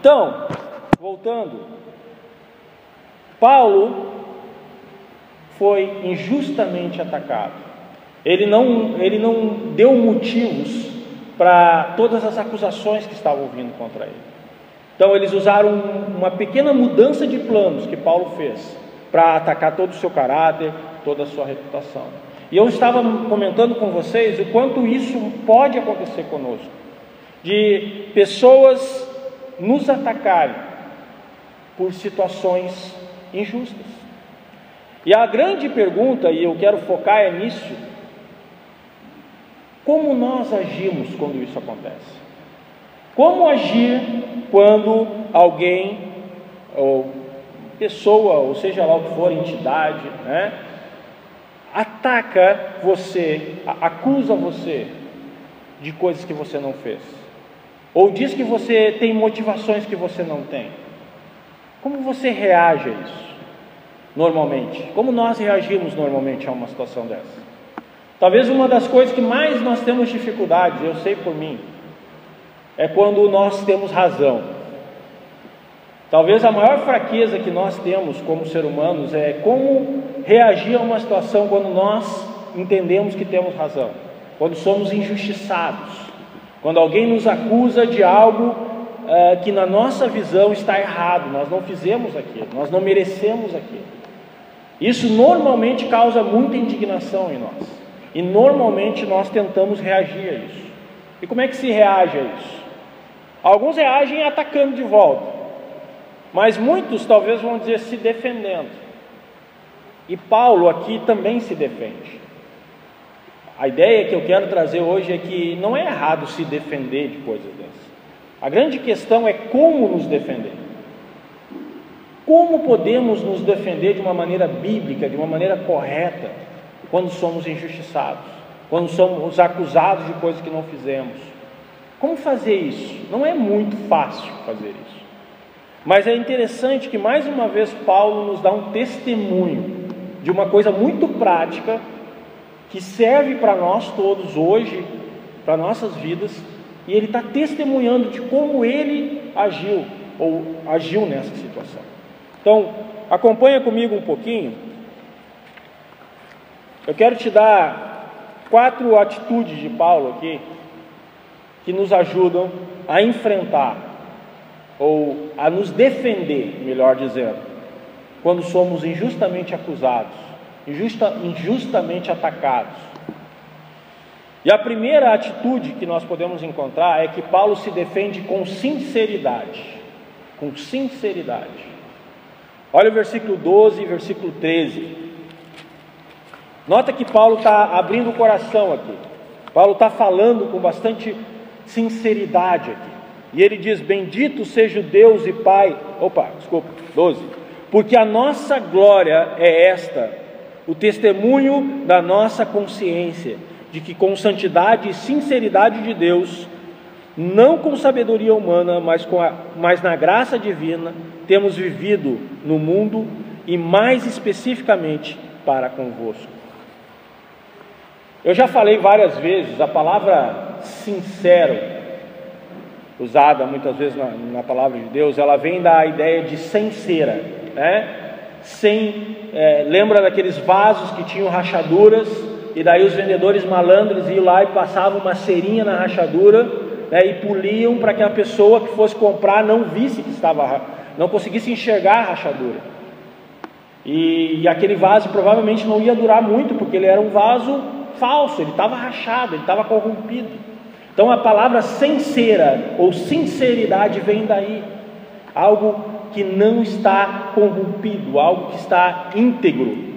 Então, voltando, Paulo foi injustamente atacado. Ele não, ele não deu motivos para todas as acusações que estavam vindo contra ele. Então, eles usaram uma pequena mudança de planos que Paulo fez para atacar todo o seu caráter, toda a sua reputação. E eu estava comentando com vocês o quanto isso pode acontecer conosco, de pessoas nos atacarem por situações injustas. E a grande pergunta, e eu quero focar é nisso: como nós agimos quando isso acontece? Como agir quando alguém, ou pessoa, ou seja lá o que for, entidade, né, ataca você, acusa você de coisas que você não fez, ou diz que você tem motivações que você não tem? Como você reage a isso? Normalmente, como nós reagimos normalmente a uma situação dessa? Talvez uma das coisas que mais nós temos dificuldades, eu sei por mim, é quando nós temos razão. Talvez a maior fraqueza que nós temos como ser humanos é como reagir a uma situação quando nós entendemos que temos razão, quando somos injustiçados, quando alguém nos acusa de algo uh, que na nossa visão está errado, nós não fizemos aquilo, nós não merecemos aquilo. Isso normalmente causa muita indignação em nós. E normalmente nós tentamos reagir a isso. E como é que se reage a isso? Alguns reagem atacando de volta, mas muitos talvez vão dizer se defendendo. E Paulo aqui também se defende. A ideia que eu quero trazer hoje é que não é errado se defender de coisas dessas. A grande questão é como nos defender. Como podemos nos defender de uma maneira bíblica, de uma maneira correta? quando somos injustiçados, quando somos acusados de coisas que não fizemos. Como fazer isso? Não é muito fácil fazer isso. Mas é interessante que mais uma vez Paulo nos dá um testemunho de uma coisa muito prática que serve para nós todos hoje, para nossas vidas, e ele está testemunhando de como ele agiu ou agiu nessa situação. Então, acompanha comigo um pouquinho eu quero te dar quatro atitudes de Paulo aqui que nos ajudam a enfrentar ou a nos defender, melhor dizendo, quando somos injustamente acusados, injusta, injustamente atacados. E a primeira atitude que nós podemos encontrar é que Paulo se defende com sinceridade. Com sinceridade. Olha o versículo 12 e versículo 13. Nota que Paulo está abrindo o coração aqui. Paulo está falando com bastante sinceridade aqui. E ele diz: Bendito seja o Deus e Pai. Opa, desculpa, 12. Porque a nossa glória é esta, o testemunho da nossa consciência, de que com santidade e sinceridade de Deus, não com sabedoria humana, mas, com a, mas na graça divina, temos vivido no mundo e mais especificamente para convosco. Eu já falei várias vezes, a palavra sincero, usada muitas vezes na, na palavra de Deus, ela vem da ideia de sem cera, né? Sem, é, lembra daqueles vasos que tinham rachaduras, e daí os vendedores malandros iam lá e passavam uma cerinha na rachadura, né, e poliam para que a pessoa que fosse comprar não visse que estava, não conseguisse enxergar a rachadura. E, e aquele vaso provavelmente não ia durar muito, porque ele era um vaso falso, ele estava rachado, ele estava corrompido. Então a palavra sincera ou sinceridade vem daí, algo que não está corrompido, algo que está íntegro.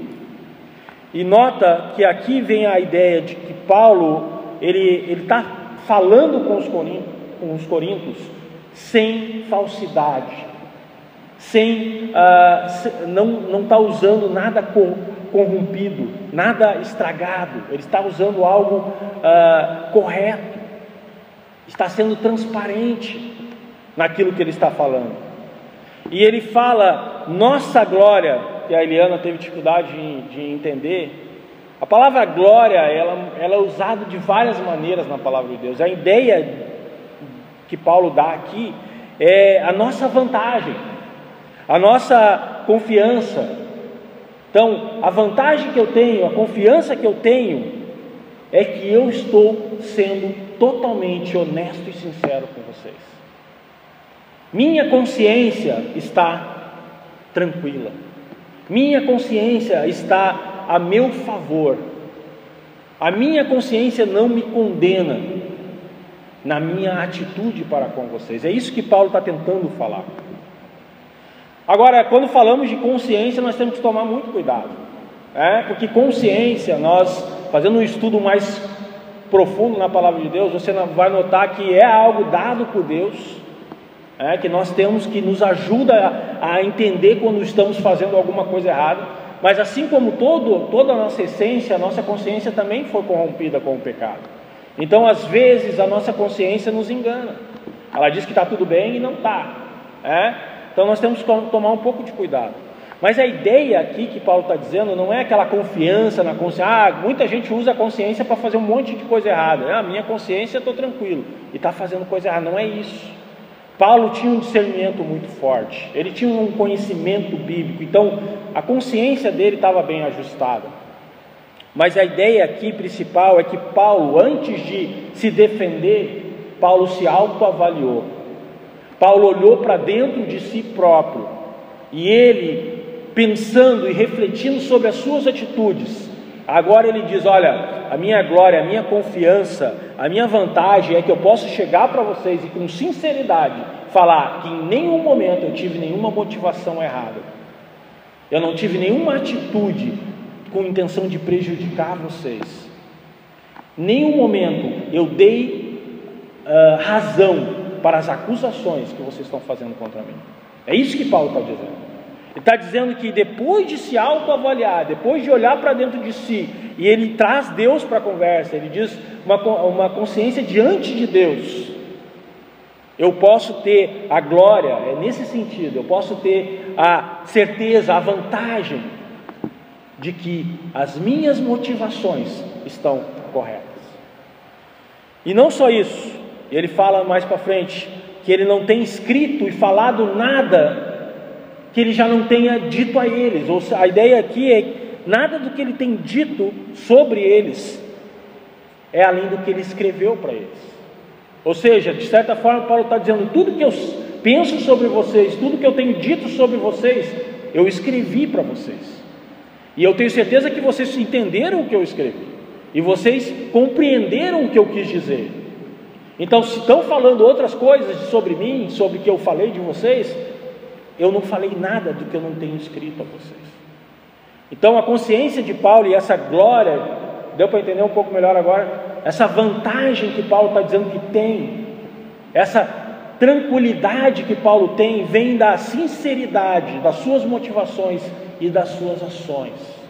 E nota que aqui vem a ideia de que Paulo ele está falando com os, com os coríntios sem falsidade, sem uh, não está usando nada corrompido, nada estragado, ele está usando algo uh, correto, está sendo transparente naquilo que ele está falando. E ele fala, nossa glória, que a Eliana teve dificuldade de, de entender, a palavra glória, ela, ela é usada de várias maneiras na palavra de Deus. A ideia que Paulo dá aqui é a nossa vantagem, a nossa confiança. Então, a vantagem que eu tenho, a confiança que eu tenho, é que eu estou sendo totalmente honesto e sincero com vocês. Minha consciência está tranquila, minha consciência está a meu favor, a minha consciência não me condena na minha atitude para com vocês. É isso que Paulo está tentando falar. Agora, quando falamos de consciência, nós temos que tomar muito cuidado, é? porque consciência, nós fazendo um estudo mais profundo na palavra de Deus, você vai notar que é algo dado por Deus, é, que nós temos que nos ajuda a, a entender quando estamos fazendo alguma coisa errada, mas assim como todo, toda a nossa essência, a nossa consciência também foi corrompida com o pecado. Então, às vezes, a nossa consciência nos engana. Ela diz que está tudo bem e não está. É? Então, nós temos que tomar um pouco de cuidado. Mas a ideia aqui que Paulo está dizendo não é aquela confiança na consciência. Ah, muita gente usa a consciência para fazer um monte de coisa errada. Ah, minha consciência estou tranquilo e está fazendo coisa errada. Não é isso. Paulo tinha um discernimento muito forte. Ele tinha um conhecimento bíblico. Então a consciência dele estava bem ajustada. Mas a ideia aqui principal é que Paulo, antes de se defender, Paulo se autoavaliou. Paulo olhou para dentro de si próprio e ele pensando e refletindo sobre as suas atitudes. Agora ele diz: Olha, a minha glória, a minha confiança, a minha vantagem é que eu posso chegar para vocês e com sinceridade falar que em nenhum momento eu tive nenhuma motivação errada, eu não tive nenhuma atitude com intenção de prejudicar vocês, nenhum momento eu dei uh, razão para as acusações que vocês estão fazendo contra mim. É isso que Paulo está dizendo. Ele está dizendo que depois de se autoavaliar, depois de olhar para dentro de si, e ele traz Deus para a conversa, ele diz uma, uma consciência diante de Deus. Eu posso ter a glória, é nesse sentido, eu posso ter a certeza, a vantagem de que as minhas motivações estão corretas. E não só isso, ele fala mais para frente que ele não tem escrito e falado nada que ele já não tenha dito a eles. Ou a ideia aqui é nada do que ele tem dito sobre eles é além do que ele escreveu para eles. Ou seja, de certa forma, Paulo está dizendo: tudo que eu penso sobre vocês, tudo que eu tenho dito sobre vocês, eu escrevi para vocês. E eu tenho certeza que vocês entenderam o que eu escrevi. E vocês compreenderam o que eu quis dizer. Então, se estão falando outras coisas sobre mim, sobre o que eu falei de vocês, eu não falei nada do que eu não tenho escrito a vocês. Então a consciência de Paulo e essa glória, deu para entender um pouco melhor agora? Essa vantagem que Paulo está dizendo que tem, essa tranquilidade que Paulo tem, vem da sinceridade das suas motivações e das suas ações.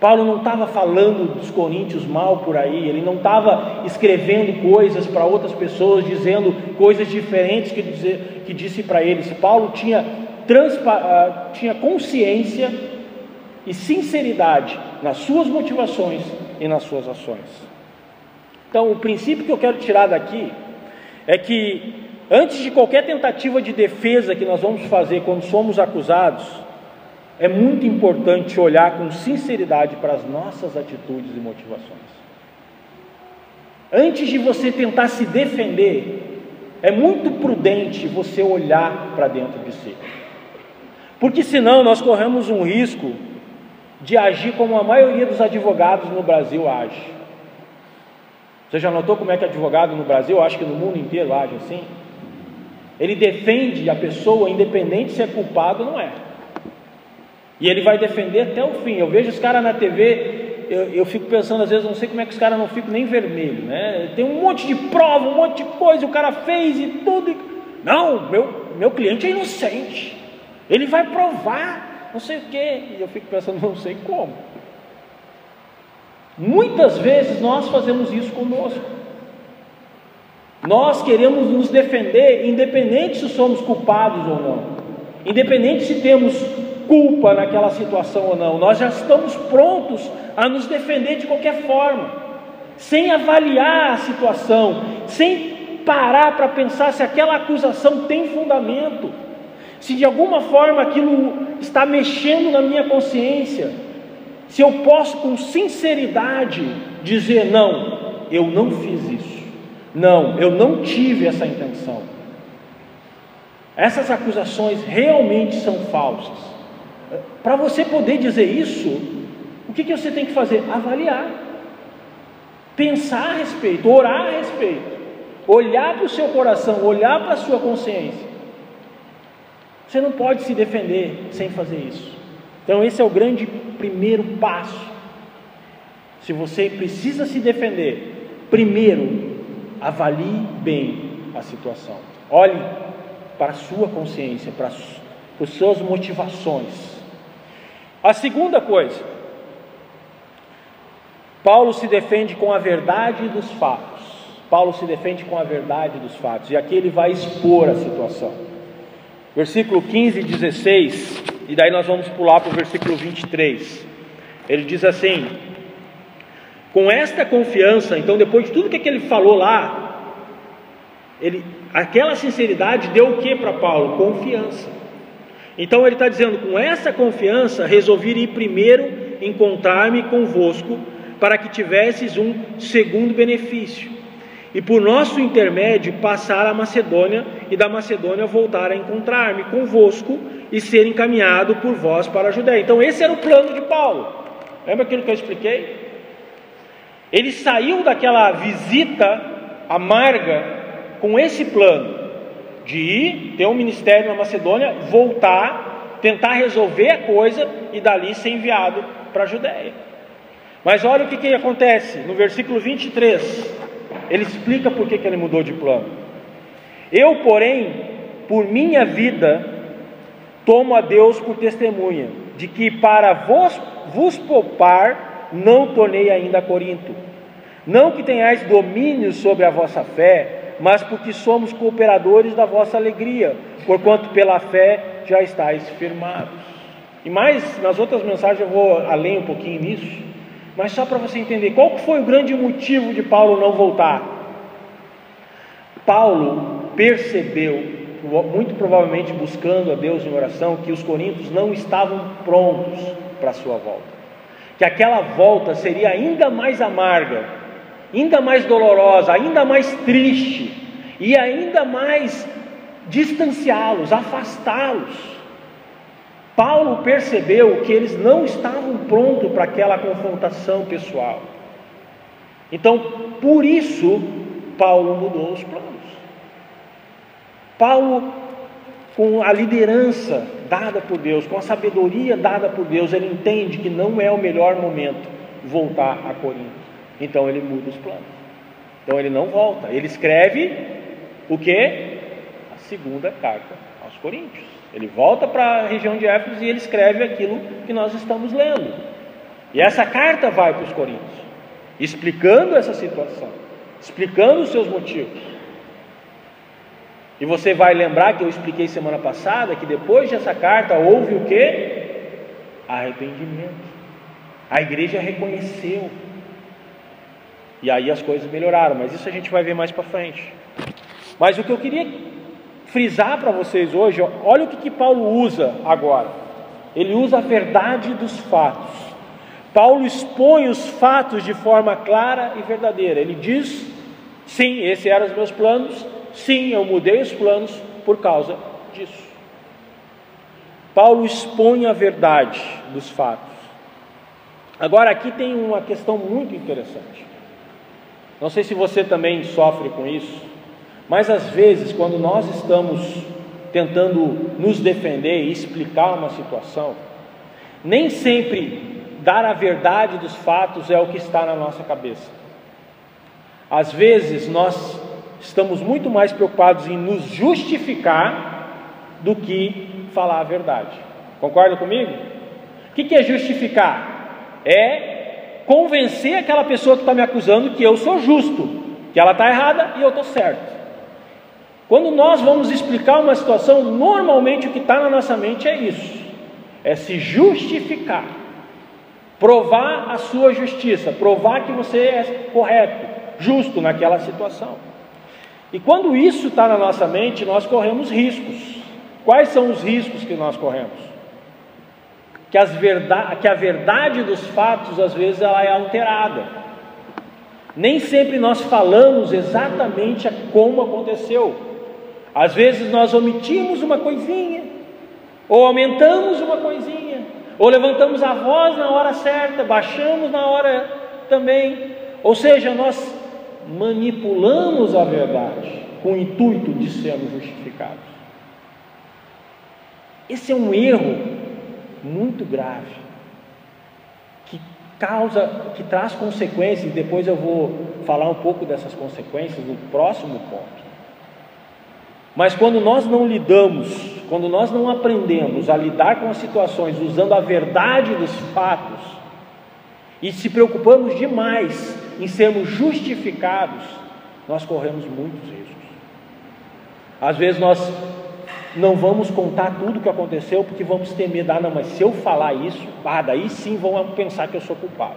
Paulo não estava falando dos coríntios mal por aí, ele não estava escrevendo coisas para outras pessoas, dizendo coisas diferentes que, dizer, que disse para eles. Paulo tinha, transpa, uh, tinha consciência e sinceridade nas suas motivações e nas suas ações. Então, o princípio que eu quero tirar daqui é que, antes de qualquer tentativa de defesa que nós vamos fazer quando somos acusados, é muito importante olhar com sinceridade para as nossas atitudes e motivações. Antes de você tentar se defender, é muito prudente você olhar para dentro de si. Porque senão nós corremos um risco de agir como a maioria dos advogados no Brasil age. Você já notou como é que advogado no Brasil, acho que no mundo inteiro age assim? Ele defende a pessoa independente se é culpado ou não é. E ele vai defender até o fim. Eu vejo os caras na TV, eu, eu, fico pensando, às vezes, não sei como é que os caras não ficam nem vermelhos, né? Tem um monte de prova, um monte de coisa, o cara fez e tudo. Não, meu, meu cliente é inocente. Ele vai provar, não sei o quê. E eu fico pensando, não sei como. Muitas vezes nós fazemos isso conosco. Nós queremos nos defender, independente se somos culpados ou não, independente se temos culpa naquela situação ou não. Nós já estamos prontos a nos defender de qualquer forma, sem avaliar a situação, sem parar para pensar se aquela acusação tem fundamento, se de alguma forma aquilo está mexendo na minha consciência, se eu posso com sinceridade dizer: não, eu não fiz isso, não, eu não tive essa intenção. Essas acusações realmente são falsas. Para você poder dizer isso, o que, que você tem que fazer? Avaliar, pensar a respeito, orar a respeito, olhar para o seu coração, olhar para a sua consciência. Você não pode se defender sem fazer isso. Então, esse é o grande primeiro passo. Se você precisa se defender, primeiro, avalie bem a situação. Olhe para a sua consciência, para as suas motivações. A segunda coisa, Paulo se defende com a verdade dos fatos. Paulo se defende com a verdade dos fatos, e aqui ele vai expor a situação. Versículo 15 e 16, e daí nós vamos pular para o versículo 23. Ele diz assim: Com esta confiança, então, depois de tudo que ele falou lá, ele, aquela sinceridade deu o que para Paulo? Confiança. Então ele está dizendo: com essa confiança, resolvi ir primeiro encontrar-me convosco, para que tivesses um segundo benefício, e por nosso intermédio passar a Macedônia, e da Macedônia voltar a encontrar-me convosco e ser encaminhado por vós para a Judéia. Então, esse era o plano de Paulo. Lembra aquilo que eu expliquei? Ele saiu daquela visita amarga com esse plano de ir, ter um ministério na Macedônia, voltar, tentar resolver a coisa e dali ser enviado para a Judéia. Mas olha o que, que acontece no versículo 23. Ele explica por que, que ele mudou de plano. Eu, porém, por minha vida, tomo a Deus por testemunha de que para vos, vos poupar não tornei ainda a Corinto. Não que tenhais domínio sobre a vossa fé, mas porque somos cooperadores da vossa alegria, porquanto pela fé já estáis firmados. E mais, nas outras mensagens eu vou além um pouquinho nisso, mas só para você entender, qual foi o grande motivo de Paulo não voltar? Paulo percebeu, muito provavelmente buscando a Deus em oração, que os coríntios não estavam prontos para a sua volta. Que aquela volta seria ainda mais amarga, ainda mais dolorosa, ainda mais triste e ainda mais distanciá-los, afastá-los. Paulo percebeu que eles não estavam prontos para aquela confrontação pessoal. Então, por isso, Paulo mudou os planos. Paulo, com a liderança dada por Deus, com a sabedoria dada por Deus, ele entende que não é o melhor momento voltar a Corinto. Então ele muda os planos. Então ele não volta. Ele escreve o que? A segunda carta aos Coríntios. Ele volta para a região de Éfeso e ele escreve aquilo que nós estamos lendo. E essa carta vai para os Coríntios, explicando essa situação, explicando os seus motivos. E você vai lembrar que eu expliquei semana passada que depois dessa carta houve o que? Arrependimento. A igreja reconheceu e aí as coisas melhoraram, mas isso a gente vai ver mais para frente. Mas o que eu queria frisar para vocês hoje, olha o que, que Paulo usa agora. Ele usa a verdade dos fatos. Paulo expõe os fatos de forma clara e verdadeira. Ele diz: sim, esses eram os meus planos, sim, eu mudei os planos por causa disso. Paulo expõe a verdade dos fatos. Agora, aqui tem uma questão muito interessante. Não sei se você também sofre com isso, mas às vezes, quando nós estamos tentando nos defender e explicar uma situação, nem sempre dar a verdade dos fatos é o que está na nossa cabeça. Às vezes nós estamos muito mais preocupados em nos justificar do que falar a verdade. Concorda comigo? O que é justificar? É convencer aquela pessoa que está me acusando que eu sou justo, que ela está errada e eu estou certo. Quando nós vamos explicar uma situação, normalmente o que está na nossa mente é isso: é se justificar, provar a sua justiça, provar que você é correto, justo naquela situação. E quando isso está na nossa mente, nós corremos riscos. Quais são os riscos que nós corremos? Que, as verdade, que a verdade dos fatos, às vezes, ela é alterada. Nem sempre nós falamos exatamente como aconteceu. Às vezes nós omitimos uma coisinha, ou aumentamos uma coisinha, ou levantamos a voz na hora certa, baixamos na hora também. Ou seja, nós manipulamos a verdade com o intuito de sermos justificados. Esse é um erro muito grave que causa, que traz consequências, e depois eu vou falar um pouco dessas consequências no próximo ponto. Mas quando nós não lidamos, quando nós não aprendemos a lidar com as situações usando a verdade dos fatos, e se preocupamos demais em sermos justificados, nós corremos muitos riscos. Às vezes nós não vamos contar tudo o que aconteceu porque vamos ter medo, ah, não, mas se eu falar isso, ah, daí sim vão pensar que eu sou culpado.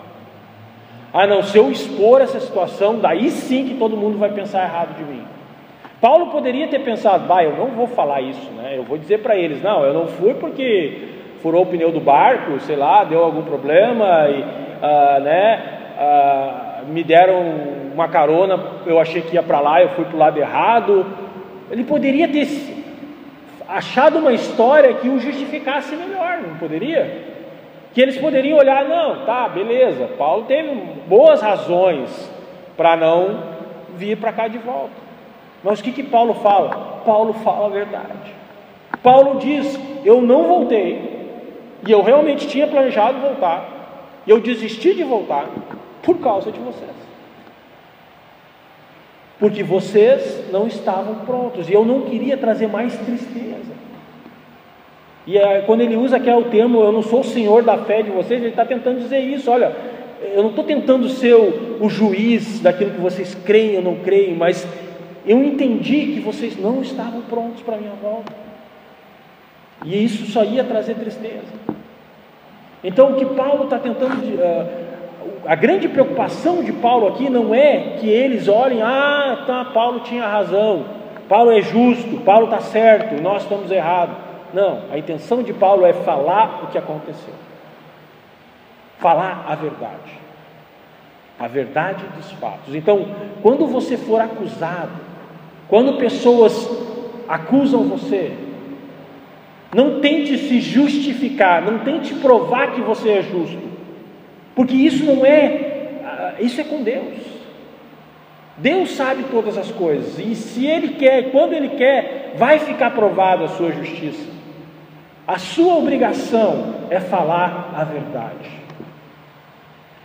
Ah, não, se eu expor essa situação, daí sim que todo mundo vai pensar errado de mim. Paulo poderia ter pensado, bah, eu não vou falar isso, né? Eu vou dizer para eles, não, eu não fui porque furou o pneu do barco, sei lá, deu algum problema e, ah, né? Ah, me deram uma carona, eu achei que ia para lá, eu fui para o lado errado. Ele poderia ter achado uma história que o justificasse melhor, não poderia? Que eles poderiam olhar, não, tá, beleza, Paulo teve boas razões para não vir para cá de volta. Mas o que, que Paulo fala? Paulo fala a verdade. Paulo diz: Eu não voltei, e eu realmente tinha planejado voltar, e eu desisti de voltar por causa de vocês. Porque vocês não estavam prontos, e eu não queria trazer mais tristeza. E é, quando ele usa aqui é o termo, eu não sou o senhor da fé de vocês, ele está tentando dizer isso, olha, eu não estou tentando ser o, o juiz daquilo que vocês creem ou não creem, mas eu entendi que vocês não estavam prontos para a minha volta. E isso só ia trazer tristeza. Então o que Paulo está tentando. Uh, a grande preocupação de Paulo aqui não é que eles olhem, ah, tá, Paulo tinha razão, Paulo é justo, Paulo está certo, nós estamos errados. Não, a intenção de Paulo é falar o que aconteceu, falar a verdade, a verdade dos fatos. Então, quando você for acusado, quando pessoas acusam você, não tente se justificar, não tente provar que você é justo, porque isso não é, ah, isso é com Deus. Deus sabe todas as coisas, e se Ele quer, quando Ele quer, vai ficar provada a sua justiça. A sua obrigação é falar a verdade.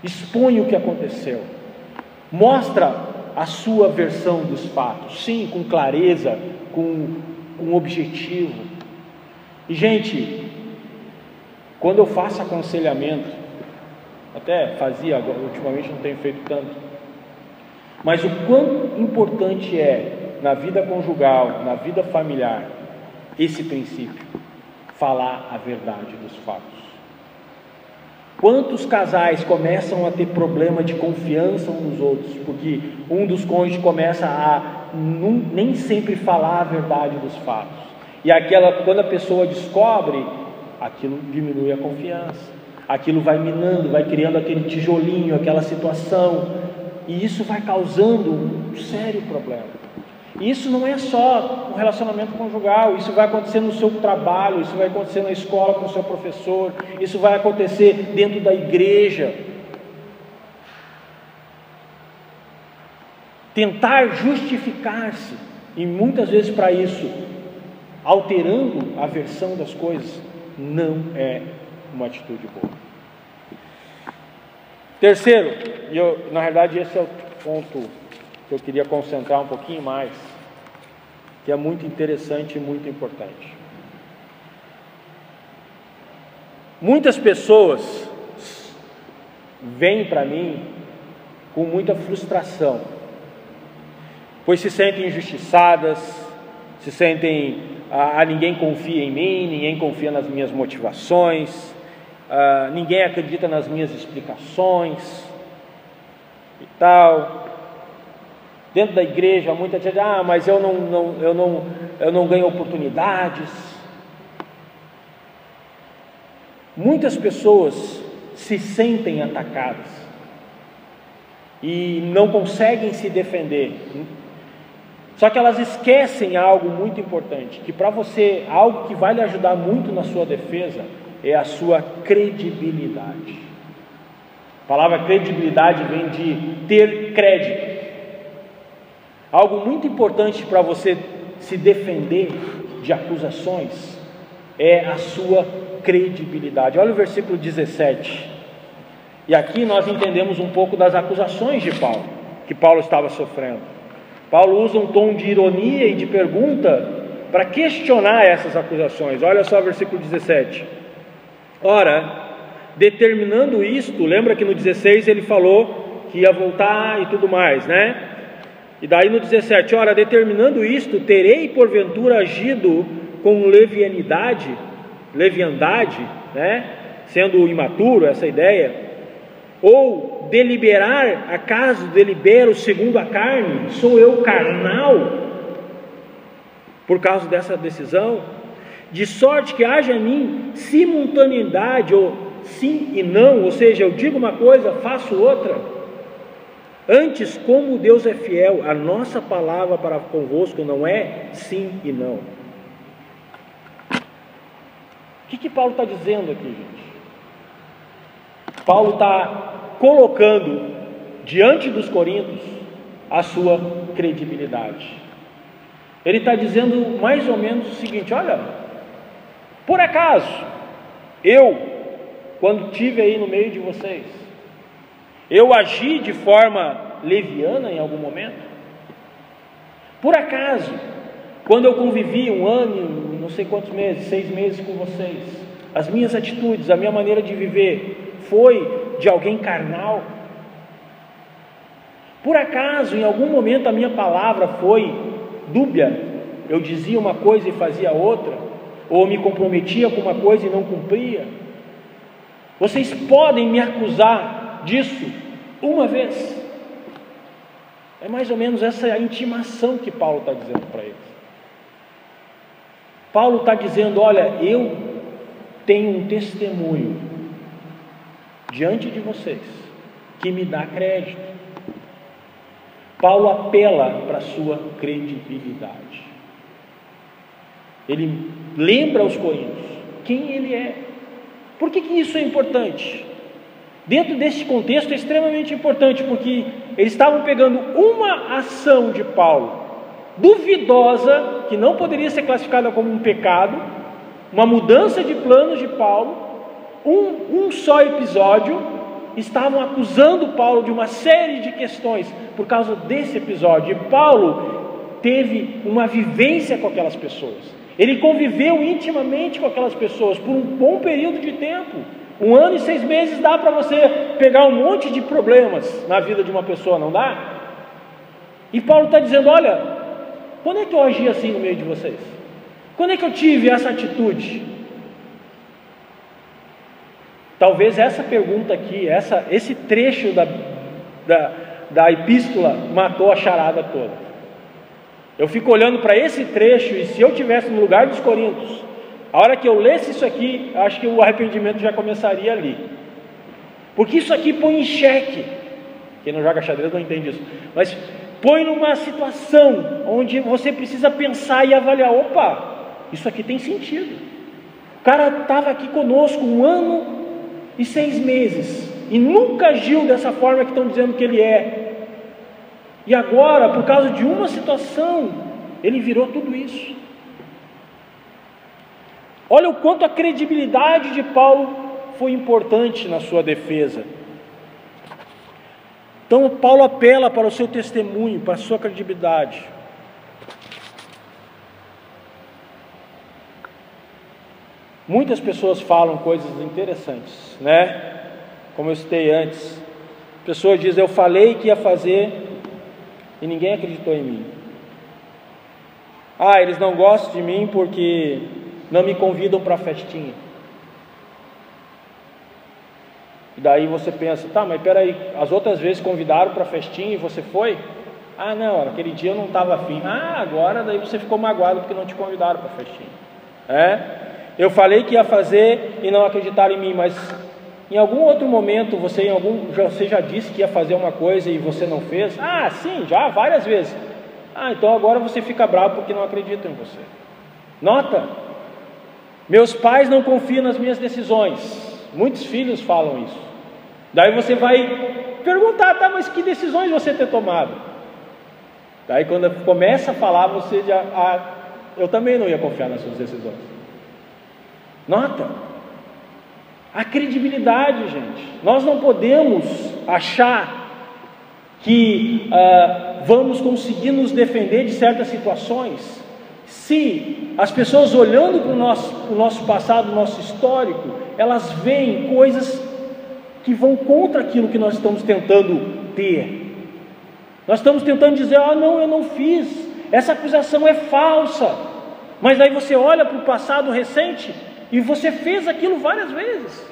Expõe o que aconteceu. Mostra a sua versão dos fatos, sim, com clareza, com, com objetivo. E, gente, quando eu faço aconselhamento, até fazia, ultimamente não tenho feito tanto, mas o quão importante é na vida conjugal, na vida familiar, esse princípio, falar a verdade dos fatos. Quantos casais começam a ter problema de confiança uns nos outros, porque um dos cônjuges começa a nem sempre falar a verdade dos fatos. E aquela, quando a pessoa descobre, aquilo diminui a confiança. Aquilo vai minando, vai criando aquele tijolinho, aquela situação, e isso vai causando um sério problema. E isso não é só um relacionamento conjugal, isso vai acontecer no seu trabalho, isso vai acontecer na escola com o seu professor, isso vai acontecer dentro da igreja. Tentar justificar-se, e muitas vezes para isso, alterando a versão das coisas, não é uma atitude boa. Terceiro, e eu, na verdade esse é o ponto que eu queria concentrar um pouquinho mais, que é muito interessante e muito importante. Muitas pessoas vêm para mim com muita frustração, pois se sentem injustiçadas, se sentem, ah, ninguém confia em mim, ninguém confia nas minhas motivações, ah, ninguém acredita nas minhas explicações e tal. dentro da igreja, muita gente, ah, mas eu não, não, eu não, eu não ganho oportunidades. Muitas pessoas se sentem atacadas e não conseguem se defender. Só que elas esquecem algo muito importante, que para você, algo que vai lhe ajudar muito na sua defesa é a sua credibilidade. A palavra credibilidade vem de ter crédito. Algo muito importante para você se defender de acusações é a sua credibilidade. Olha o versículo 17. E aqui nós entendemos um pouco das acusações de Paulo, que Paulo estava sofrendo. Paulo usa um tom de ironia e de pergunta para questionar essas acusações. Olha só o versículo 17. Ora, determinando isto, lembra que no 16 ele falou que ia voltar e tudo mais, né? E daí no 17, ora, determinando isto, terei porventura agido com levianidade, leviandade, né? Sendo imaturo essa ideia, ou deliberar, acaso delibero segundo a carne, sou eu carnal por causa dessa decisão, de sorte que haja em mim simultaneidade ou sim e não, ou seja, eu digo uma coisa, faço outra. Antes, como Deus é fiel, a nossa palavra para convosco não é sim e não. O que, que Paulo está dizendo aqui, gente? Paulo está colocando diante dos coríntios a sua credibilidade. Ele está dizendo mais ou menos o seguinte: olha, por acaso eu quando tive aí no meio de vocês? Eu agi de forma leviana em algum momento? Por acaso, quando eu convivi um ano, não sei quantos meses, seis meses com vocês, as minhas atitudes, a minha maneira de viver foi de alguém carnal? Por acaso, em algum momento, a minha palavra foi dúbia? Eu dizia uma coisa e fazia outra? Ou me comprometia com uma coisa e não cumpria? Vocês podem me acusar disso uma vez. É mais ou menos essa a intimação que Paulo está dizendo para eles. Paulo está dizendo: olha, eu tenho um testemunho diante de vocês que me dá crédito. Paulo apela para a sua credibilidade. Ele lembra aos coríntios quem ele é. Por que, que isso é importante? Dentro desse contexto é extremamente importante, porque eles estavam pegando uma ação de Paulo, duvidosa, que não poderia ser classificada como um pecado, uma mudança de planos de Paulo, um, um só episódio, estavam acusando Paulo de uma série de questões por causa desse episódio. E Paulo teve uma vivência com aquelas pessoas. Ele conviveu intimamente com aquelas pessoas por um bom período de tempo. Um ano e seis meses dá para você pegar um monte de problemas na vida de uma pessoa, não dá? E Paulo está dizendo: olha, quando é que eu agi assim no meio de vocês? Quando é que eu tive essa atitude? Talvez essa pergunta aqui, essa, esse trecho da, da, da epístola matou a charada toda. Eu fico olhando para esse trecho e se eu tivesse no lugar dos Coríntios, a hora que eu lesse isso aqui, acho que o arrependimento já começaria ali. Porque isso aqui põe em xeque. Quem não joga xadrez não entende isso. Mas põe numa situação onde você precisa pensar e avaliar: opa, isso aqui tem sentido. O cara estava aqui conosco um ano e seis meses e nunca agiu dessa forma que estão dizendo que ele é. E agora, por causa de uma situação, ele virou tudo isso. Olha o quanto a credibilidade de Paulo foi importante na sua defesa. Então, Paulo apela para o seu testemunho, para a sua credibilidade. Muitas pessoas falam coisas interessantes, né? Como eu citei antes. A pessoa diz: Eu falei que ia fazer e ninguém acreditou em mim. Ah, eles não gostam de mim porque não me convidam para a festinha. E daí você pensa, tá, mas peraí, as outras vezes convidaram para a festinha e você foi? Ah, não, aquele dia eu não estava afim. Ah, agora daí você ficou magoado porque não te convidaram para a festinha. É? Eu falei que ia fazer e não acreditaram em mim, mas em algum outro momento você, em algum, você já disse que ia fazer uma coisa e você não fez? Ah, sim, já várias vezes. Ah, então agora você fica bravo porque não acreditam em você. Nota, meus pais não confiam nas minhas decisões. Muitos filhos falam isso. Daí você vai perguntar, tá, mas que decisões você tem tomado? Daí quando começa a falar, você já, ah, eu também não ia confiar nas suas decisões. Nota, a credibilidade, gente. Nós não podemos achar que ah, vamos conseguir nos defender de certas situações se as pessoas olhando para o nosso, o nosso passado, o nosso histórico, elas veem coisas que vão contra aquilo que nós estamos tentando ter. Nós estamos tentando dizer: ah, não, eu não fiz, essa acusação é falsa. Mas aí você olha para o passado recente e você fez aquilo várias vezes.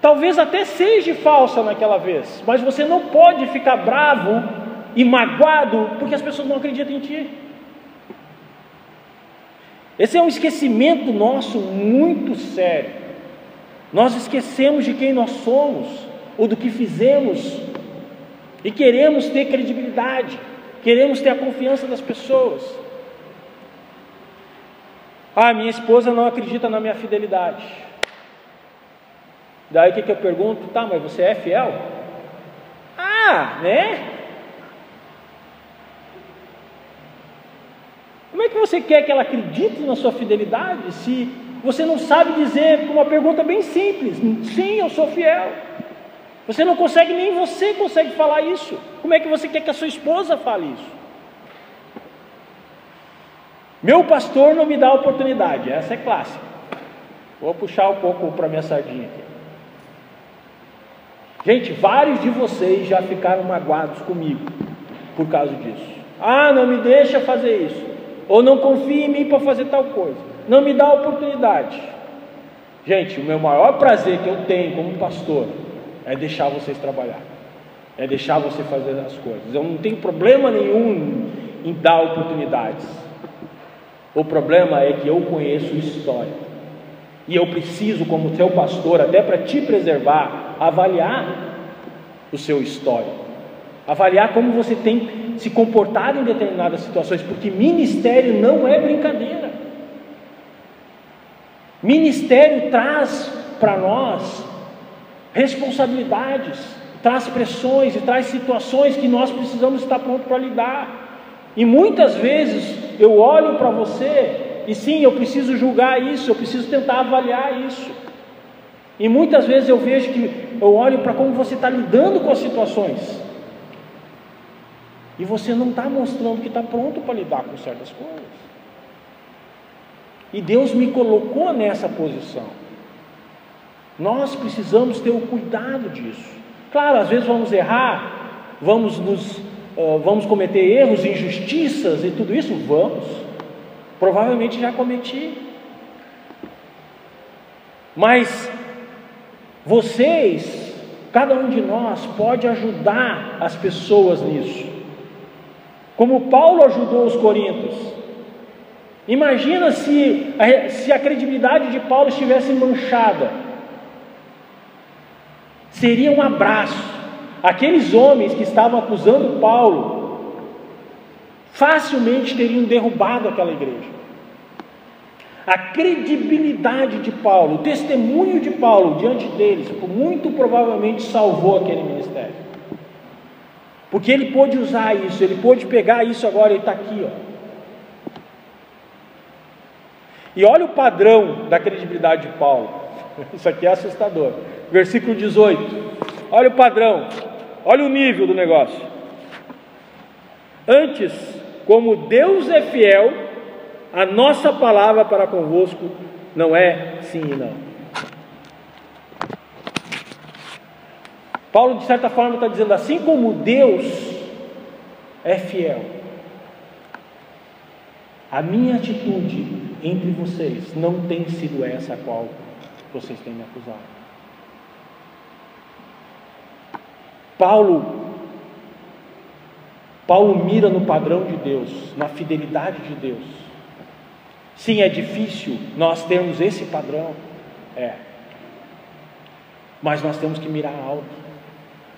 Talvez até seja falsa naquela vez, mas você não pode ficar bravo e magoado porque as pessoas não acreditam em ti. Esse é um esquecimento nosso muito sério. Nós esquecemos de quem nós somos ou do que fizemos e queremos ter credibilidade, queremos ter a confiança das pessoas. Ah, minha esposa não acredita na minha fidelidade. Daí o que, que eu pergunto? Tá, mas você é fiel? Ah, né? Como é que você quer que ela acredite na sua fidelidade se você não sabe dizer uma pergunta bem simples: sim, eu sou fiel. Você não consegue, nem você consegue falar isso. Como é que você quer que a sua esposa fale isso? Meu pastor não me dá oportunidade, essa é clássica. Vou puxar um pouco para minha sardinha aqui. Gente, vários de vocês já ficaram magoados comigo por causa disso. Ah, não me deixa fazer isso ou não confia em mim para fazer tal coisa, não me dá oportunidade. Gente, o meu maior prazer que eu tenho como pastor é deixar vocês trabalhar, é deixar você fazer as coisas. Eu não tenho problema nenhum em dar oportunidades. O problema é que eu conheço história. E eu preciso, como seu pastor, até para te preservar, avaliar o seu histórico. Avaliar como você tem se comportado em determinadas situações, porque ministério não é brincadeira. Ministério traz para nós responsabilidades, traz pressões e traz situações que nós precisamos estar prontos para lidar. E muitas vezes eu olho para você e sim, eu preciso julgar isso, eu preciso tentar avaliar isso. E muitas vezes eu vejo que eu olho para como você está lidando com as situações. E você não está mostrando que está pronto para lidar com certas coisas. E Deus me colocou nessa posição. Nós precisamos ter o cuidado disso. Claro, às vezes vamos errar, vamos nos, uh, vamos cometer erros, injustiças e tudo isso, vamos. Provavelmente já cometi. Mas vocês, cada um de nós pode ajudar as pessoas nisso como Paulo ajudou os coríntios. Imagina se se a credibilidade de Paulo estivesse manchada. Seria um abraço. Aqueles homens que estavam acusando Paulo facilmente teriam derrubado aquela igreja. A credibilidade de Paulo, o testemunho de Paulo diante deles, muito provavelmente salvou aquele ministério. Porque ele pôde usar isso, ele pôde pegar isso agora, ele está aqui, ó. E olha o padrão da credibilidade de Paulo. Isso aqui é assustador. Versículo 18. Olha o padrão. Olha o nível do negócio. Antes, como Deus é fiel, a nossa palavra para convosco não é sim e não. Paulo, de certa forma, está dizendo assim como Deus é fiel, a minha atitude entre vocês não tem sido essa a qual vocês têm me acusado. Paulo Paulo mira no padrão de Deus, na fidelidade de Deus. Sim, é difícil nós termos esse padrão, é, mas nós temos que mirar alto.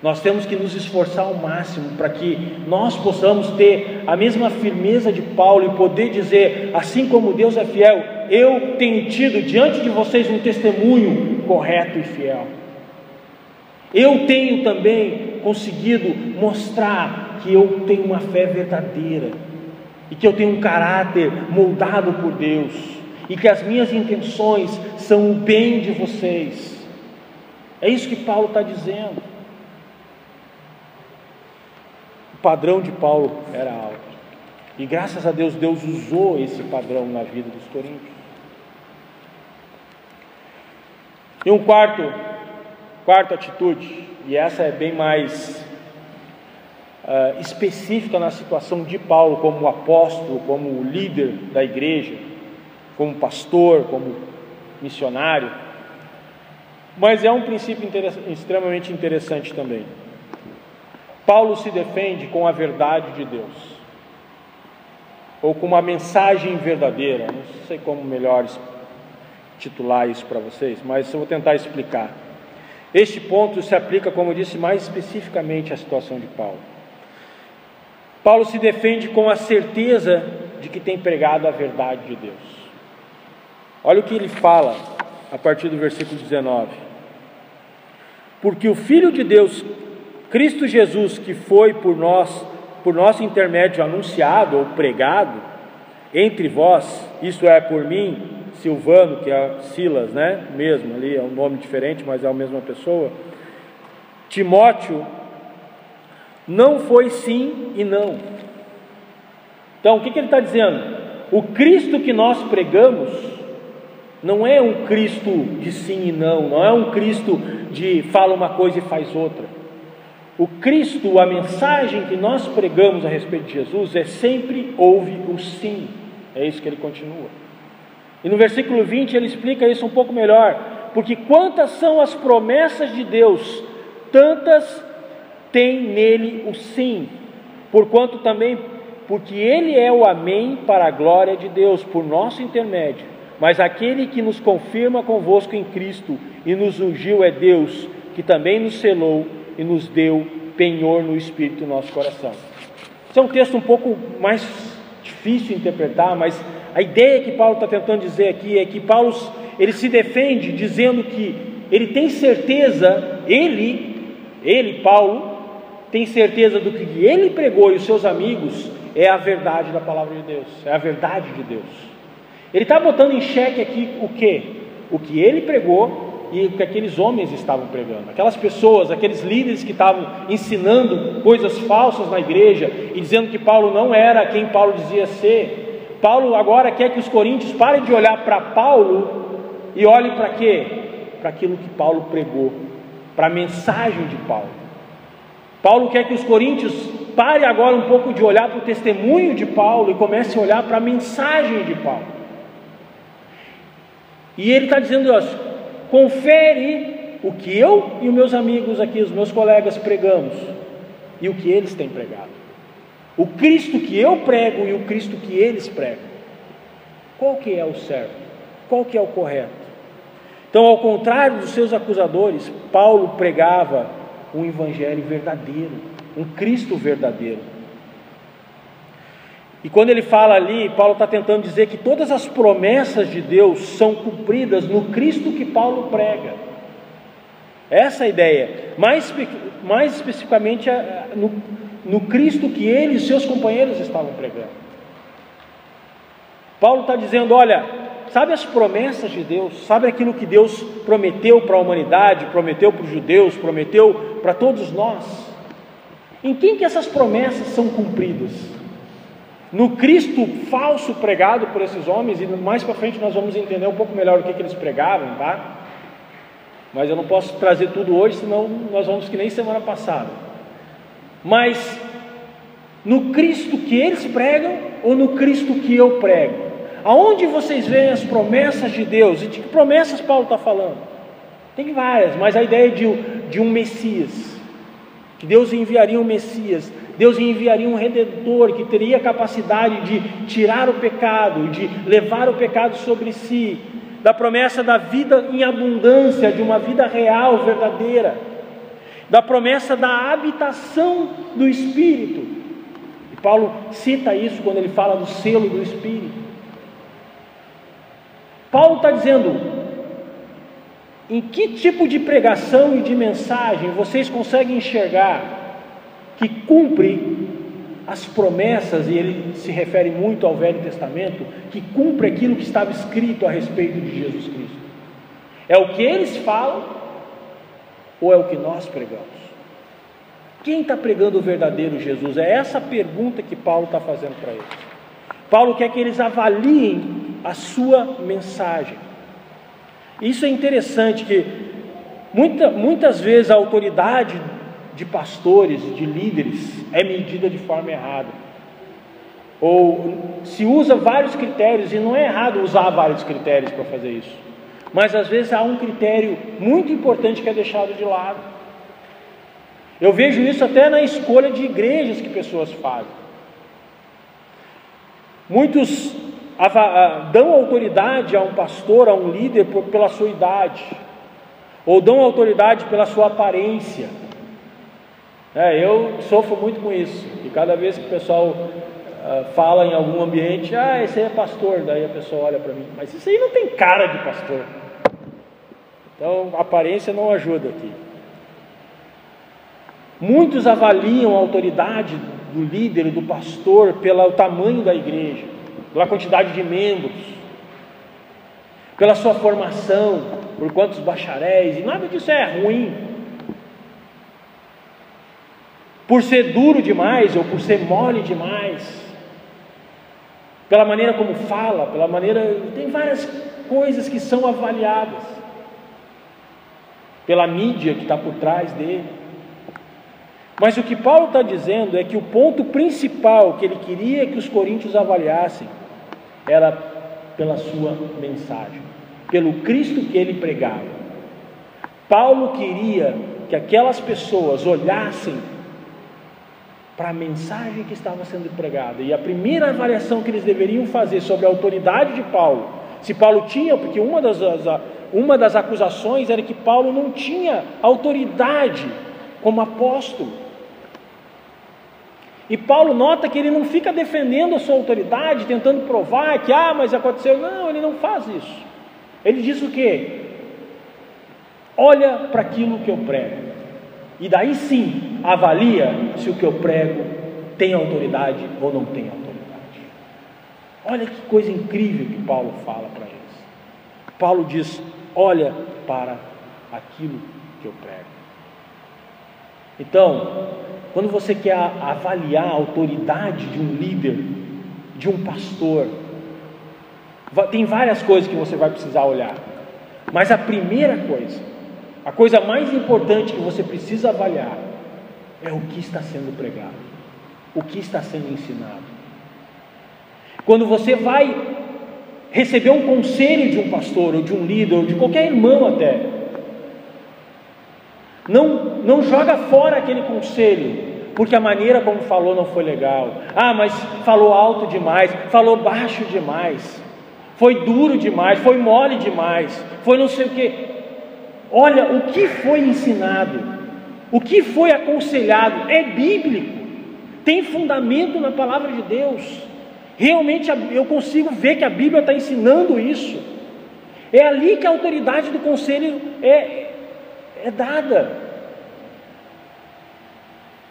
Nós temos que nos esforçar ao máximo para que nós possamos ter a mesma firmeza de Paulo e poder dizer, assim como Deus é fiel, eu tenho tido diante de vocês um testemunho correto e fiel. Eu tenho também conseguido mostrar que eu tenho uma fé verdadeira e que eu tenho um caráter moldado por Deus e que as minhas intenções são o bem de vocês. É isso que Paulo está dizendo padrão de Paulo era alto. E graças a Deus, Deus usou esse padrão na vida dos coríntios. E um quarto, quarta atitude, e essa é bem mais uh, específica na situação de Paulo como apóstolo, como líder da igreja, como pastor, como missionário, mas é um princípio extremamente interessante também. Paulo se defende com a verdade de Deus, ou com uma mensagem verdadeira, não sei como melhor titular isso para vocês, mas eu vou tentar explicar. Este ponto se aplica, como disse, mais especificamente à situação de Paulo. Paulo se defende com a certeza de que tem pregado a verdade de Deus. Olha o que ele fala a partir do versículo 19: Porque o Filho de Deus Cristo Jesus, que foi por nós, por nosso intermédio anunciado ou pregado entre vós, isso é por mim, Silvano, que é Silas, né? Mesmo ali, é um nome diferente, mas é a mesma pessoa. Timóteo, não foi sim e não. Então, o que, que ele está dizendo? O Cristo que nós pregamos não é um Cristo de sim e não, não é um Cristo de fala uma coisa e faz outra. O Cristo, a mensagem que nós pregamos a respeito de Jesus é sempre ouve o sim. É isso que ele continua. E no versículo 20 ele explica isso um pouco melhor, porque quantas são as promessas de Deus, tantas tem nele o sim, porquanto também, porque ele é o amém para a glória de Deus, por nosso intermédio. Mas aquele que nos confirma convosco em Cristo e nos ungiu é Deus, que também nos selou e nos deu penhor no Espírito no nosso coração. Esse é um texto um pouco mais difícil de interpretar, mas a ideia que Paulo está tentando dizer aqui é que Paulo ele se defende dizendo que ele tem certeza, ele, ele, Paulo, tem certeza do que ele pregou e os seus amigos é a verdade da palavra de Deus, é a verdade de Deus. Ele está botando em xeque aqui o que? O que ele pregou e o que aqueles homens estavam pregando. Aquelas pessoas, aqueles líderes que estavam ensinando coisas falsas na igreja e dizendo que Paulo não era quem Paulo dizia ser. Paulo agora quer que os coríntios parem de olhar para Paulo e olhem para quê? Para aquilo que Paulo pregou, para a mensagem de Paulo. Paulo quer que os coríntios parem agora um pouco de olhar para o testemunho de Paulo e comecem a olhar para a mensagem de Paulo. E ele está dizendo confere o que eu e os meus amigos aqui, os meus colegas pregamos e o que eles têm pregado. O Cristo que eu prego e o Cristo que eles pregam. Qual que é o certo? Qual que é o correto? Então, ao contrário dos seus acusadores, Paulo pregava um evangelho verdadeiro, um Cristo verdadeiro. E quando ele fala ali, Paulo está tentando dizer que todas as promessas de Deus são cumpridas no Cristo que Paulo prega. Essa é a ideia. Mais, mais especificamente no, no Cristo que ele e seus companheiros estavam pregando. Paulo está dizendo: olha, sabe as promessas de Deus, sabe aquilo que Deus prometeu para a humanidade, prometeu para os judeus, prometeu para todos nós. Em quem que essas promessas são cumpridas? no Cristo falso pregado por esses homens, e mais para frente nós vamos entender um pouco melhor o que, que eles pregavam, tá? Mas eu não posso trazer tudo hoje, senão nós vamos que nem semana passada. Mas no Cristo que eles pregam ou no Cristo que eu prego? Aonde vocês veem as promessas de Deus? E de que promessas Paulo está falando? Tem várias, mas a ideia de, de um Messias, que Deus enviaria um Messias, Deus enviaria um redentor que teria capacidade de tirar o pecado, de levar o pecado sobre si, da promessa da vida em abundância, de uma vida real, verdadeira, da promessa da habitação do Espírito. E Paulo cita isso quando ele fala do selo do Espírito. Paulo está dizendo: em que tipo de pregação e de mensagem vocês conseguem enxergar que cumpre as promessas, e ele se refere muito ao Velho Testamento, que cumpre aquilo que estava escrito a respeito de Jesus Cristo? É o que eles falam ou é o que nós pregamos? Quem está pregando o verdadeiro Jesus? É essa pergunta que Paulo está fazendo para eles. Paulo quer que eles avaliem a sua mensagem. Isso é interessante que muita, muitas vezes a autoridade de pastores, de líderes, é medida de forma errada. Ou se usa vários critérios, e não é errado usar vários critérios para fazer isso. Mas às vezes há um critério muito importante que é deixado de lado. Eu vejo isso até na escolha de igrejas que pessoas fazem. Muitos dão autoridade a um pastor, a um líder, pela sua idade, ou dão autoridade pela sua aparência. É, eu sofro muito com isso, e cada vez que o pessoal uh, fala em algum ambiente, ah, esse aí é pastor, daí a pessoa olha para mim, mas isso aí não tem cara de pastor. Então, aparência não ajuda aqui. Muitos avaliam a autoridade do líder, do pastor, pelo tamanho da igreja pela quantidade de membros, pela sua formação, por quantos bacharéis, e nada disso é ruim. Por ser duro demais ou por ser mole demais, pela maneira como fala, pela maneira. Tem várias coisas que são avaliadas, pela mídia que está por trás dele. Mas o que Paulo está dizendo é que o ponto principal que ele queria que os coríntios avaliassem era pela sua mensagem, pelo Cristo que ele pregava. Paulo queria que aquelas pessoas olhassem para a mensagem que estava sendo pregada. E a primeira avaliação que eles deveriam fazer sobre a autoridade de Paulo, se Paulo tinha, porque uma das, uma das acusações era que Paulo não tinha autoridade como apóstolo. E Paulo nota que ele não fica defendendo a sua autoridade, tentando provar que, ah, mas aconteceu. Não, ele não faz isso. Ele diz o quê? Olha para aquilo que eu prego. E daí sim, avalia se o que eu prego tem autoridade ou não tem autoridade. Olha que coisa incrível que Paulo fala para eles. Paulo diz: olha para aquilo que eu prego. Então, quando você quer avaliar a autoridade de um líder, de um pastor, tem várias coisas que você vai precisar olhar. Mas a primeira coisa, a coisa mais importante que você precisa avaliar é o que está sendo pregado, o que está sendo ensinado. Quando você vai receber um conselho de um pastor, ou de um líder, ou de qualquer irmão até, não, não joga fora aquele conselho, porque a maneira como falou não foi legal. Ah, mas falou alto demais, falou baixo demais, foi duro demais, foi mole demais, foi não sei o que. Olha, o que foi ensinado, o que foi aconselhado é bíblico, tem fundamento na palavra de Deus. Realmente eu consigo ver que a Bíblia está ensinando isso. É ali que a autoridade do conselho é, é dada.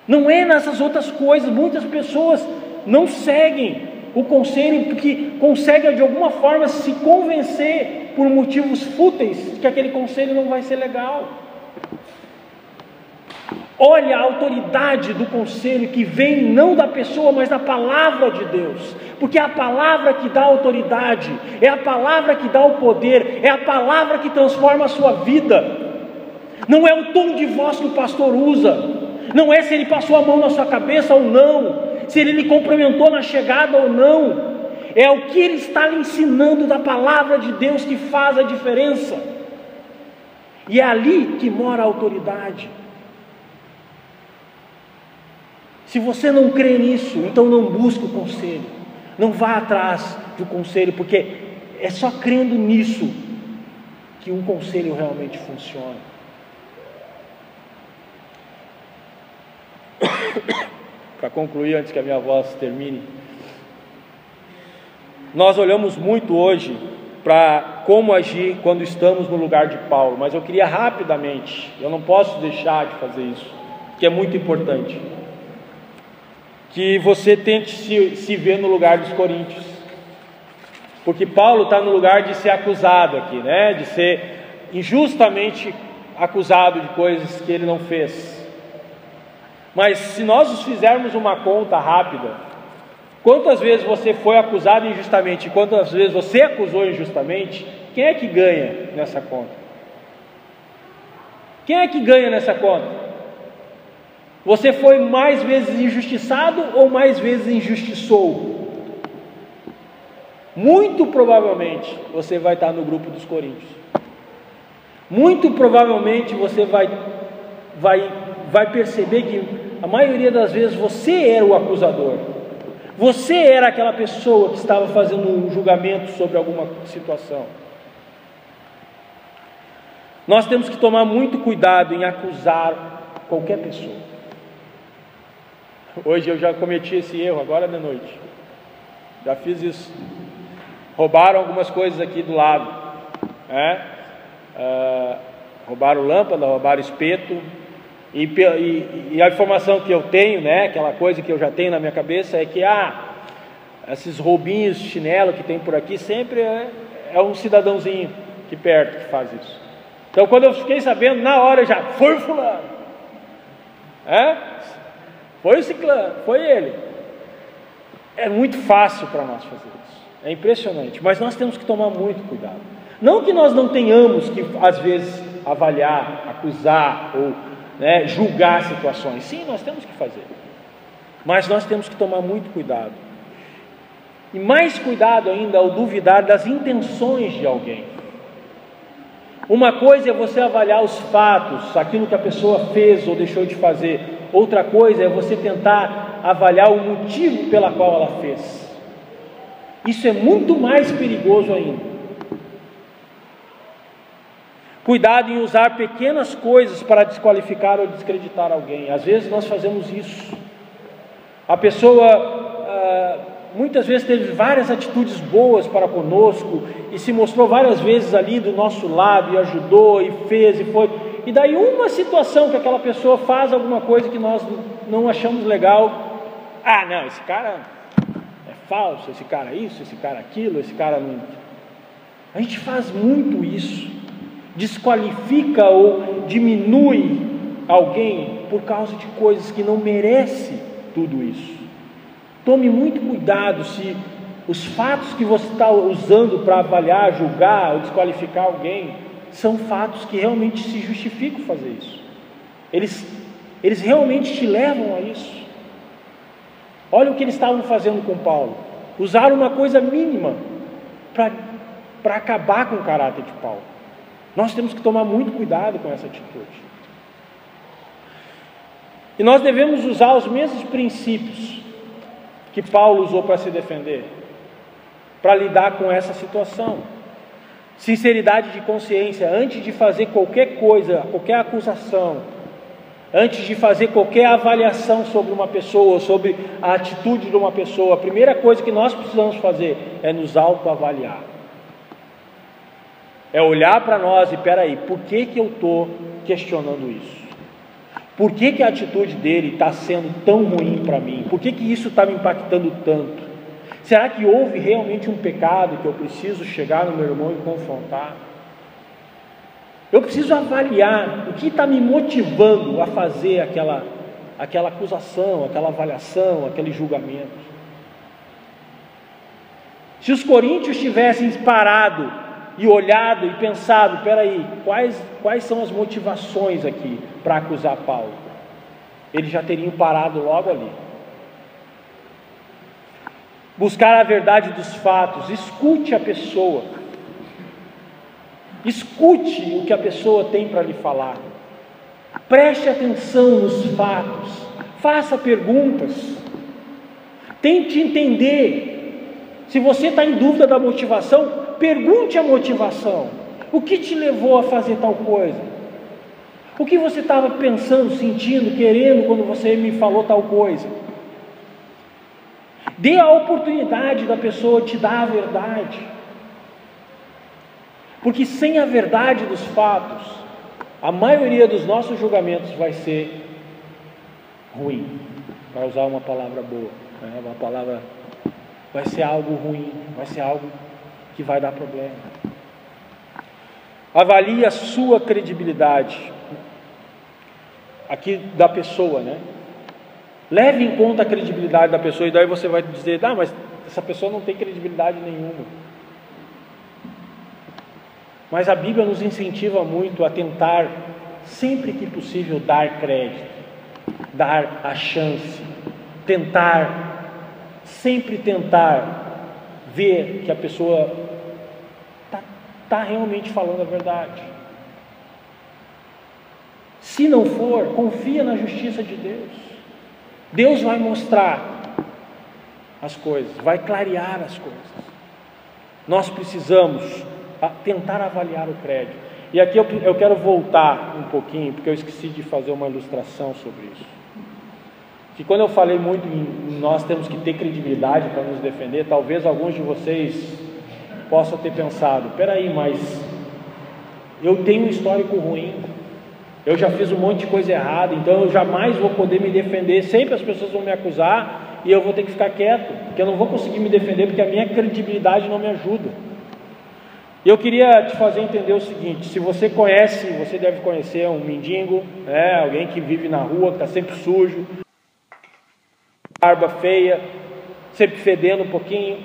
Não é nessas outras coisas. Muitas pessoas não seguem o conselho porque conseguem de alguma forma se convencer por motivos fúteis que aquele conselho não vai ser legal. Olha a autoridade do conselho que vem não da pessoa, mas da palavra de Deus, porque é a palavra que dá autoridade, é a palavra que dá o poder, é a palavra que transforma a sua vida. Não é o tom de voz que o pastor usa, não é se ele passou a mão na sua cabeça ou não, se ele lhe cumprimentou na chegada ou não, é o que ele está lhe ensinando da palavra de Deus que faz a diferença, e é ali que mora a autoridade. Se você não crê nisso, então não busque o conselho. Não vá atrás do conselho, porque é só crendo nisso que um conselho realmente funciona. Para concluir, antes que a minha voz termine, nós olhamos muito hoje para como agir quando estamos no lugar de Paulo, mas eu queria rapidamente, eu não posso deixar de fazer isso, que é muito importante que você tente se, se ver no lugar dos coríntios. Porque Paulo está no lugar de ser acusado aqui, né? De ser injustamente acusado de coisas que ele não fez. Mas se nós os fizermos uma conta rápida, quantas vezes você foi acusado injustamente e quantas vezes você acusou injustamente, quem é que ganha nessa conta? Quem é que ganha nessa conta? Você foi mais vezes injustiçado ou mais vezes injustiçou? Muito provavelmente você vai estar no grupo dos coríntios. Muito provavelmente você vai, vai, vai perceber que a maioria das vezes você era o acusador. Você era aquela pessoa que estava fazendo um julgamento sobre alguma situação. Nós temos que tomar muito cuidado em acusar qualquer pessoa. Hoje eu já cometi esse erro, agora de noite. Já fiz isso. Roubaram algumas coisas aqui do lado. Né? Uh, roubaram lâmpada, roubaram espeto. E, e, e, a informação que eu tenho, né, aquela coisa que eu já tenho na minha cabeça é que ah, esses roubinhos de chinelo que tem por aqui sempre é, é um cidadãozinho aqui perto que faz isso. Então quando eu fiquei sabendo, na hora já foi fulano. É? Foi o ciclano, foi ele. É muito fácil para nós fazer isso. É impressionante, mas nós temos que tomar muito cuidado. Não que nós não tenhamos que, às vezes, avaliar, acusar ou né, julgar situações. Sim, nós temos que fazer. Mas nós temos que tomar muito cuidado. E mais cuidado ainda ao duvidar das intenções de alguém. Uma coisa é você avaliar os fatos, aquilo que a pessoa fez ou deixou de fazer. Outra coisa é você tentar avaliar o motivo pela qual ela fez. Isso é muito mais perigoso ainda. Cuidado em usar pequenas coisas para desqualificar ou descreditar alguém. Às vezes nós fazemos isso. A pessoa ah, muitas vezes teve várias atitudes boas para conosco e se mostrou várias vezes ali do nosso lado e ajudou e fez e foi e daí uma situação que aquela pessoa faz alguma coisa que nós não achamos legal, ah, não, esse cara é falso, esse cara é isso, esse cara é aquilo, esse cara não. A gente faz muito isso, desqualifica ou diminui alguém por causa de coisas que não merece tudo isso. Tome muito cuidado se os fatos que você está usando para avaliar, julgar ou desqualificar alguém são fatos que realmente se justificam fazer isso. Eles, eles realmente te levam a isso. Olha o que eles estavam fazendo com Paulo. Usaram uma coisa mínima para acabar com o caráter de Paulo. Nós temos que tomar muito cuidado com essa atitude. E nós devemos usar os mesmos princípios que Paulo usou para se defender, para lidar com essa situação. Sinceridade de consciência antes de fazer qualquer coisa, qualquer acusação, antes de fazer qualquer avaliação sobre uma pessoa, sobre a atitude de uma pessoa, a primeira coisa que nós precisamos fazer é nos autoavaliar. É olhar para nós e peraí, por que, que eu estou questionando isso? Por que, que a atitude dele está sendo tão ruim para mim? Por que, que isso está me impactando tanto? Será que houve realmente um pecado que eu preciso chegar no meu irmão e confrontar? Eu preciso avaliar o que está me motivando a fazer aquela, aquela acusação, aquela avaliação, aquele julgamento. Se os coríntios tivessem parado e olhado e pensado, peraí, quais, quais são as motivações aqui para acusar Paulo? Eles já teriam parado logo ali buscar a verdade dos fatos, escute a pessoa, escute o que a pessoa tem para lhe falar, preste atenção nos fatos, faça perguntas, tente entender. Se você está em dúvida da motivação, pergunte a motivação. O que te levou a fazer tal coisa? O que você estava pensando, sentindo, querendo quando você me falou tal coisa? Dê a oportunidade da pessoa te dar a verdade. Porque sem a verdade dos fatos, a maioria dos nossos julgamentos vai ser ruim, para usar uma palavra boa, né? uma palavra vai ser algo ruim, vai ser algo que vai dar problema. Avalie a sua credibilidade aqui da pessoa, né? Leve em conta a credibilidade da pessoa e daí você vai dizer, ah, mas essa pessoa não tem credibilidade nenhuma. Mas a Bíblia nos incentiva muito a tentar, sempre que possível, dar crédito, dar a chance, tentar, sempre tentar ver que a pessoa está tá realmente falando a verdade. Se não for, confia na justiça de Deus. Deus vai mostrar as coisas, vai clarear as coisas. Nós precisamos tentar avaliar o crédito. E aqui eu, quero voltar um pouquinho, porque eu esqueci de fazer uma ilustração sobre isso. Que quando eu falei muito em nós temos que ter credibilidade para nos defender, talvez alguns de vocês possam ter pensado: peraí, mas eu tenho um histórico ruim, eu já fiz um monte de coisa errada, então eu jamais vou poder me defender. Sempre as pessoas vão me acusar e eu vou ter que ficar quieto, porque eu não vou conseguir me defender, porque a minha credibilidade não me ajuda. Eu queria te fazer entender o seguinte: se você conhece, você deve conhecer um mendigo, né, alguém que vive na rua, que está sempre sujo, barba feia, sempre fedendo um pouquinho,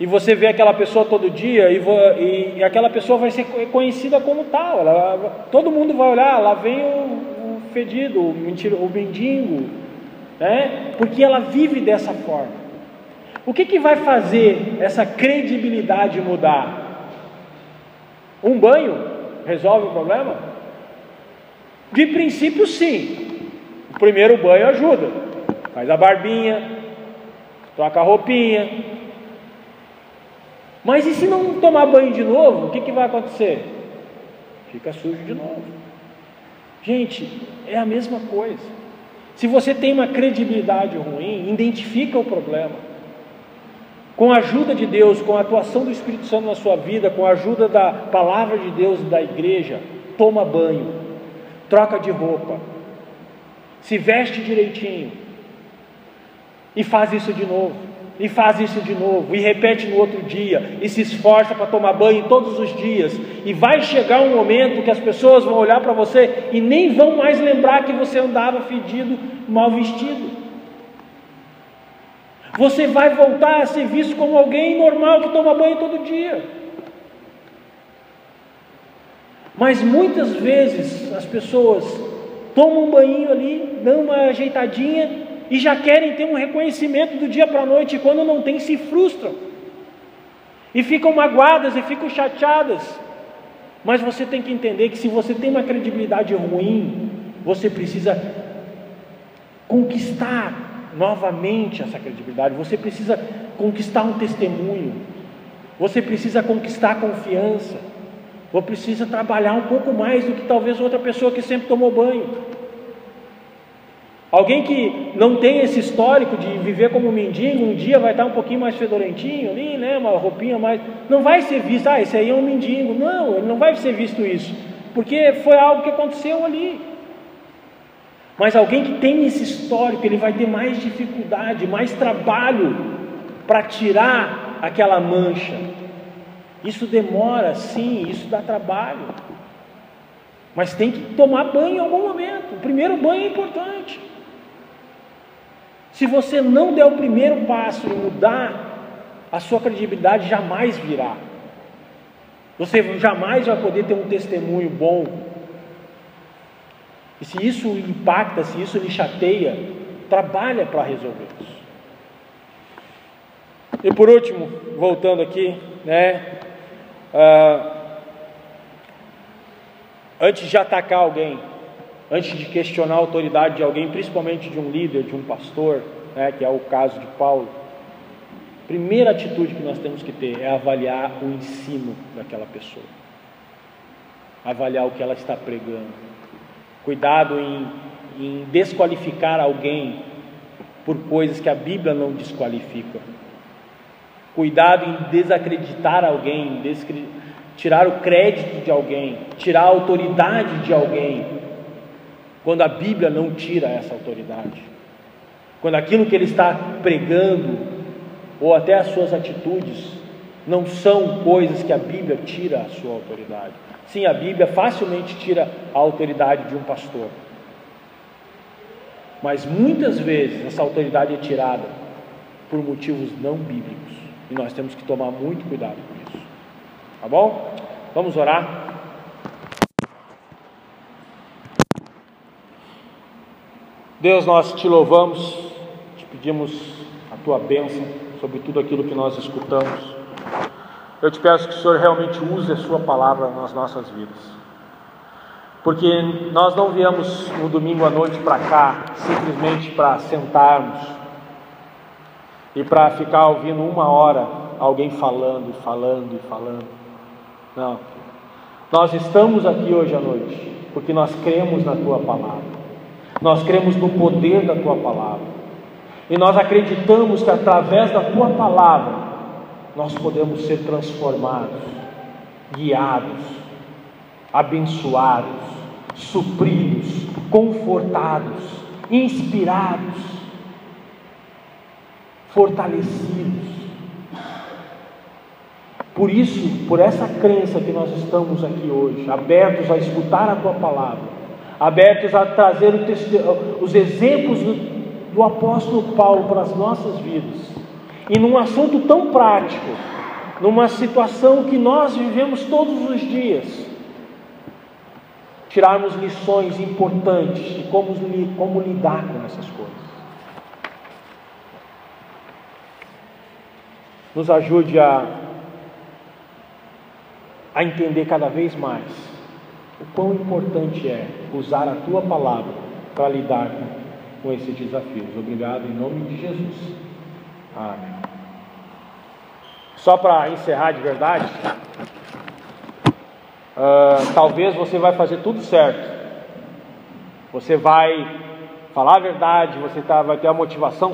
e você vê aquela pessoa todo dia, e, e, aquela pessoa vai ser conhecida como tal, ela, todo mundo vai olhar, lá vem o, o fedido, o, mentira, o mendigo, né, porque ela vive dessa forma. O que, que vai fazer essa credibilidade mudar? Um banho resolve o problema? De princípio, sim. O primeiro banho ajuda. Faz a barbinha, troca a roupinha. Mas e se não tomar banho de novo, o que, que vai acontecer? Fica sujo de novo. Gente, é a mesma coisa. Se você tem uma credibilidade ruim, identifica o problema com a ajuda de Deus, com a atuação do Espírito Santo na sua vida, com a ajuda da palavra de Deus e da igreja, toma banho, troca de roupa, se veste direitinho e faz isso de novo, e faz isso de novo, e repete no outro dia, e se esforça para tomar banho todos os dias, e vai chegar um momento que as pessoas vão olhar para você e nem vão mais lembrar que você andava fedido, mal vestido. Você vai voltar a ser visto como alguém normal que toma banho todo dia. Mas muitas vezes as pessoas tomam um banho ali, dão uma ajeitadinha e já querem ter um reconhecimento do dia para a noite, e quando não tem, se frustram. E ficam magoadas e ficam chateadas. Mas você tem que entender que se você tem uma credibilidade ruim, você precisa conquistar novamente essa credibilidade. Você precisa conquistar um testemunho. Você precisa conquistar confiança. Você precisa trabalhar um pouco mais do que talvez outra pessoa que sempre tomou banho. Alguém que não tem esse histórico de viver como mendigo, um dia vai estar um pouquinho mais fedorentinho ali, né? Uma roupinha mais. Não vai ser visto, ah, esse aí é um mendigo. Não, ele não vai ser visto isso. Porque foi algo que aconteceu ali. Mas alguém que tem esse histórico, ele vai ter mais dificuldade, mais trabalho para tirar aquela mancha. Isso demora, sim, isso dá trabalho. Mas tem que tomar banho em algum momento. O primeiro banho é importante. Se você não der o primeiro passo em mudar, a sua credibilidade jamais virá. Você jamais vai poder ter um testemunho bom e se isso impacta, se isso lhe chateia, trabalha para resolver isso. E por último, voltando aqui, né? Uh, antes de atacar alguém, antes de questionar a autoridade de alguém, principalmente de um líder, de um pastor, né, que é o caso de Paulo, a primeira atitude que nós temos que ter é avaliar o ensino daquela pessoa, avaliar o que ela está pregando. Cuidado em, em desqualificar alguém por coisas que a Bíblia não desqualifica. Cuidado em desacreditar alguém, tirar o crédito de alguém, tirar a autoridade de alguém, quando a Bíblia não tira essa autoridade. Quando aquilo que ele está pregando, ou até as suas atitudes, não são coisas que a Bíblia tira a sua autoridade. Sim, a Bíblia facilmente tira a autoridade de um pastor. Mas muitas vezes essa autoridade é tirada por motivos não bíblicos. E nós temos que tomar muito cuidado com isso. Tá bom? Vamos orar. Deus, nós te louvamos, te pedimos a tua bênção sobre tudo aquilo que nós escutamos. Eu te peço que o Senhor realmente use a Sua palavra nas nossas vidas. Porque nós não viemos no domingo à noite para cá simplesmente para sentarmos e para ficar ouvindo uma hora alguém falando e falando e falando. Não. Nós estamos aqui hoje à noite porque nós cremos na tua palavra. Nós cremos no poder da tua palavra. E nós acreditamos que através da tua palavra nós podemos ser transformados, guiados, abençoados, supridos, confortados, inspirados, fortalecidos. Por isso, por essa crença que nós estamos aqui hoje, abertos a escutar a tua palavra, abertos a trazer os exemplos do, do apóstolo Paulo para as nossas vidas, e num assunto tão prático, numa situação que nós vivemos todos os dias, tirarmos lições importantes de como, como lidar com essas coisas. Nos ajude a, a entender cada vez mais o quão importante é usar a tua palavra para lidar com, esses desafios. Obrigado em nome de Jesus. Amém. Só para encerrar de verdade, uh, talvez você vai fazer tudo certo. Você vai falar a verdade, você tá, vai ter a motivação